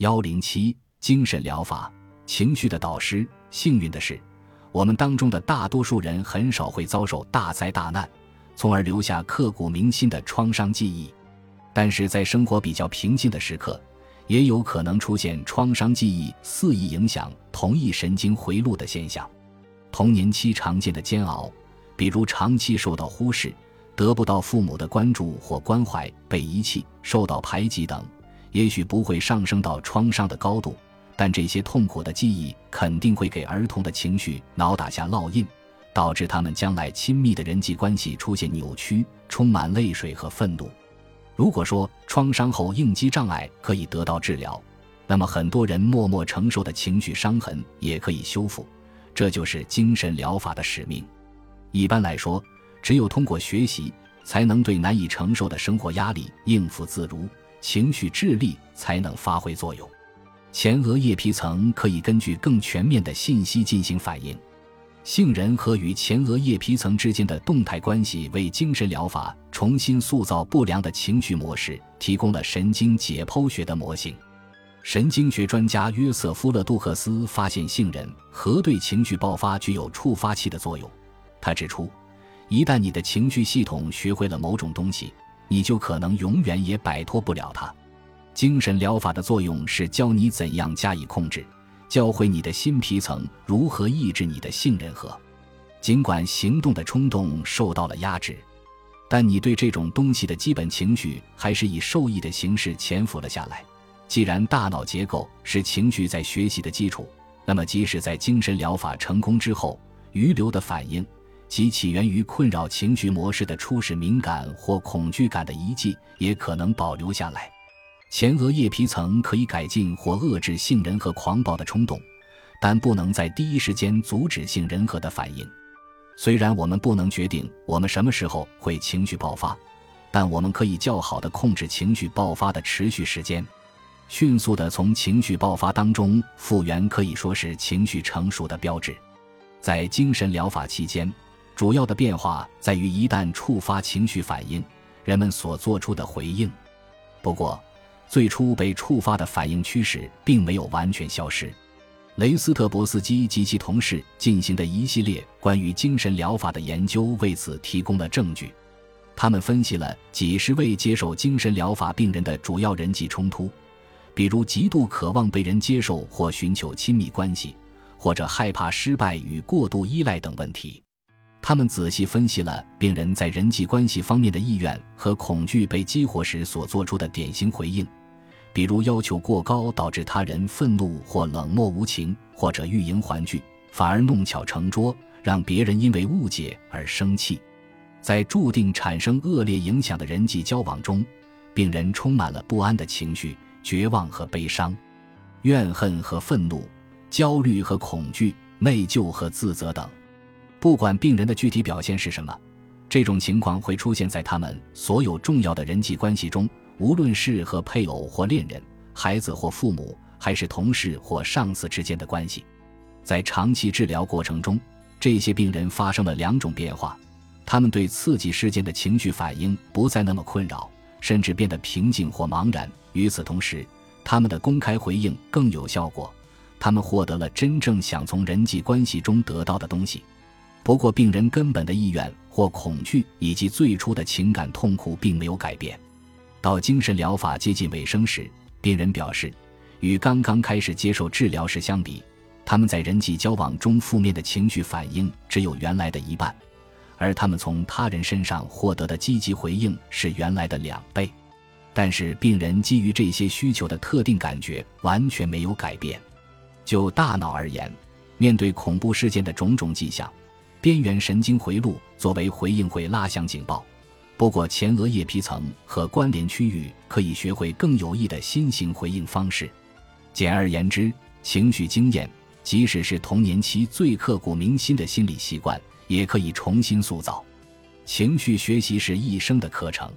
幺零七精神疗法，情绪的导师。幸运的是，我们当中的大多数人很少会遭受大灾大难，从而留下刻骨铭心的创伤记忆。但是在生活比较平静的时刻，也有可能出现创伤记忆肆意影响同一神经回路的现象。童年期常见的煎熬，比如长期受到忽视、得不到父母的关注或关怀、被遗弃、受到排挤等，也许不会上升到创伤的高度，但这些痛苦的记忆肯定会给儿童的情绪脑打下烙印，导致他们将来亲密的人际关系出现扭曲，充满泪水和愤怒。如果说创伤后应激障碍可以得到治疗，那么很多人默默承受的情绪伤痕也可以修复。这就是精神疗法的使命。一般来说，只有通过学习，才能对难以承受的生活压力应付自如，情绪智力才能发挥作用。前额叶皮层可以根据更全面的信息进行反应。杏仁核与前额叶皮层之间的动态关系，为精神疗法重新塑造不良的情绪模式提供了神经解剖学的模型。神经学专家约瑟夫·勒杜克斯发现，杏仁核对情绪爆发具有触发器的作用。他指出，一旦你的情绪系统学会了某种东西，你就可能永远也摆脱不了它。精神疗法的作用是教你怎样加以控制，教会你的新皮层如何抑制你的杏仁核。尽管行动的冲动受到了压制，但你对这种东西的基本情绪还是以受益的形式潜伏了下来。既然大脑结构是情绪在学习的基础，那么即使在精神疗法成功之后，余留的反应及起源于困扰情绪模式的初始敏感或恐惧感的遗迹也可能保留下来。前额叶皮层可以改进或遏制杏仁核狂暴的冲动，但不能在第一时间阻止杏仁核的反应。虽然我们不能决定我们什么时候会情绪爆发，但我们可以较好地控制情绪爆发的持续时间。迅速地从情绪爆发当中复原，可以说是情绪成熟的标志。在精神疗法期间，主要的变化在于一旦触发情绪反应，人们所做出的回应。不过，最初被触发的反应趋势并没有完全消失。雷斯特博斯基及其同事进行的一系列关于精神疗法的研究为此提供了证据。他们分析了几十位接受精神疗法病人的主要人际冲突。比如极度渴望被人接受或寻求亲密关系，或者害怕失败与过度依赖等问题。他们仔细分析了病人在人际关系方面的意愿和恐惧被激活时所做出的典型回应，比如要求过高导致他人愤怒或冷漠无情，或者欲迎还拒反而弄巧成拙让别人因为误解而生气。在注定产生恶劣影响的人际交往中，病人充满了不安的情绪。绝望和悲伤，怨恨和愤怒，焦虑和恐惧，内疚和自责等。不管病人的具体表现是什么，这种情况会出现在他们所有重要的人际关系中，无论是和配偶或恋人、孩子或父母，还是同事或上司之间的关系。在长期治疗过程中，这些病人发生了两种变化：他们对刺激事件的情绪反应不再那么困扰。甚至变得平静或茫然。与此同时，他们的公开回应更有效果。他们获得了真正想从人际关系中得到的东西。不过，病人根本的意愿或恐惧以及最初的情感痛苦并没有改变。到精神疗法接近尾声时，病人表示，与刚刚开始接受治疗时相比，他们在人际交往中负面的情绪反应只有原来的一半。而他们从他人身上获得的积极回应是原来的两倍，但是病人基于这些需求的特定感觉完全没有改变。就大脑而言，面对恐怖事件的种种迹象，边缘神经回路作为回应会拉响警报。不过，前额叶皮层和关联区域可以学会更有益的新型回应方式。简而言之，情绪经验，即使是童年期最刻骨铭心的心理习惯。也可以重新塑造，情绪学习是一生的课程。